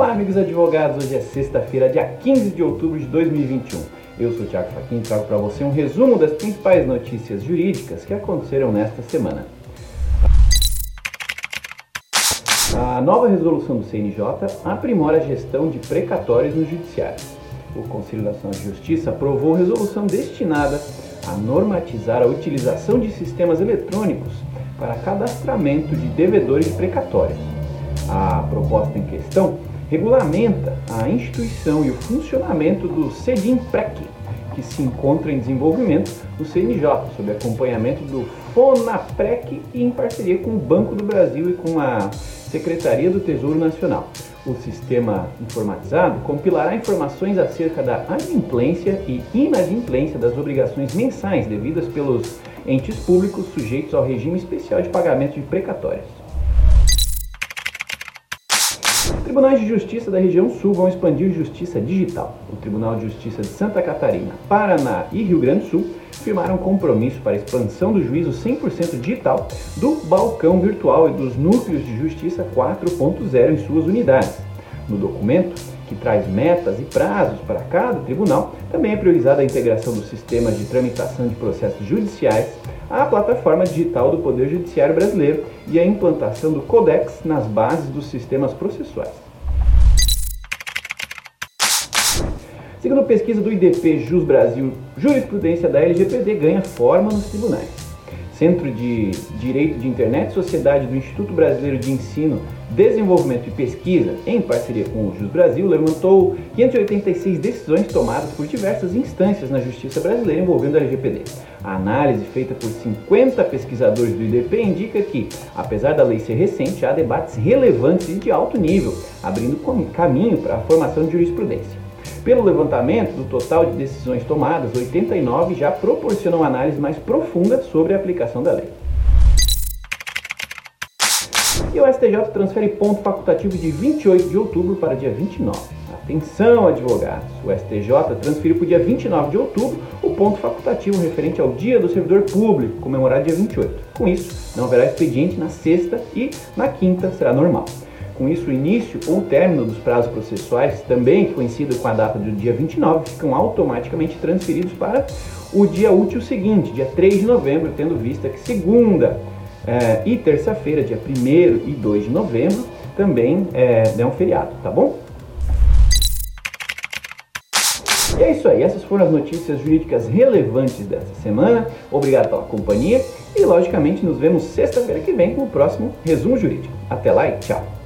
amigos advogados, hoje é sexta-feira, dia 15 de outubro de 2021. Eu sou o Thiago Faquin e trago para você um resumo das principais notícias jurídicas que aconteceram nesta semana. A nova resolução do CNJ aprimora a gestão de precatórios no Judiciário. O Conselho Nacional de Justiça aprovou resolução destinada a normatizar a utilização de sistemas eletrônicos para cadastramento de devedores de precatórios. A proposta em questão regulamenta a instituição e o funcionamento do CEDIMPREC, que se encontra em desenvolvimento no CNJ, sob acompanhamento do FONAPREC e em parceria com o Banco do Brasil e com a Secretaria do Tesouro Nacional. O sistema informatizado compilará informações acerca da adimplência e inadimplência das obrigações mensais devidas pelos entes públicos sujeitos ao regime especial de pagamento de precatórios. Tribunais de Justiça da região Sul vão expandir justiça digital. O Tribunal de Justiça de Santa Catarina, Paraná e Rio Grande do Sul firmaram compromisso para a expansão do juízo 100% digital do balcão virtual e dos núcleos de justiça 4.0 em suas unidades. No documento, que traz metas e prazos para cada tribunal, também é priorizada a integração dos sistemas de tramitação de processos judiciais à plataforma digital do Poder Judiciário Brasileiro e a implantação do Codex nas bases dos sistemas processuais. Segundo pesquisa do IDP Jus Brasil, jurisprudência da LGPD ganha forma nos tribunais. Centro de Direito de Internet e Sociedade do Instituto Brasileiro de Ensino, Desenvolvimento e Pesquisa, em parceria com o Jus Brasil, levantou 586 decisões tomadas por diversas instâncias na justiça brasileira envolvendo a LGPD. A análise feita por 50 pesquisadores do IDP indica que, apesar da lei ser recente, há debates relevantes e de alto nível, abrindo caminho para a formação de jurisprudência. Pelo levantamento do total de decisões tomadas, 89 já proporcionam análise mais profunda sobre a aplicação da lei. E o STJ transfere ponto facultativo de 28 de outubro para dia 29. Atenção, advogados! O STJ transferiu para o dia 29 de outubro o ponto facultativo referente ao Dia do Servidor Público, comemorado dia 28. Com isso, não haverá expediente na sexta e na quinta será normal. Com isso, o início ou o término dos prazos processuais, também coincido com a data do dia 29, ficam automaticamente transferidos para o dia útil seguinte, dia 3 de novembro, tendo vista que segunda é, e terça-feira, dia 1 e 2 de novembro, também é, é um feriado, tá bom? E é isso aí, essas foram as notícias jurídicas relevantes dessa semana. Obrigado pela companhia e, logicamente, nos vemos sexta-feira que vem com o próximo resumo jurídico. Até lá e tchau!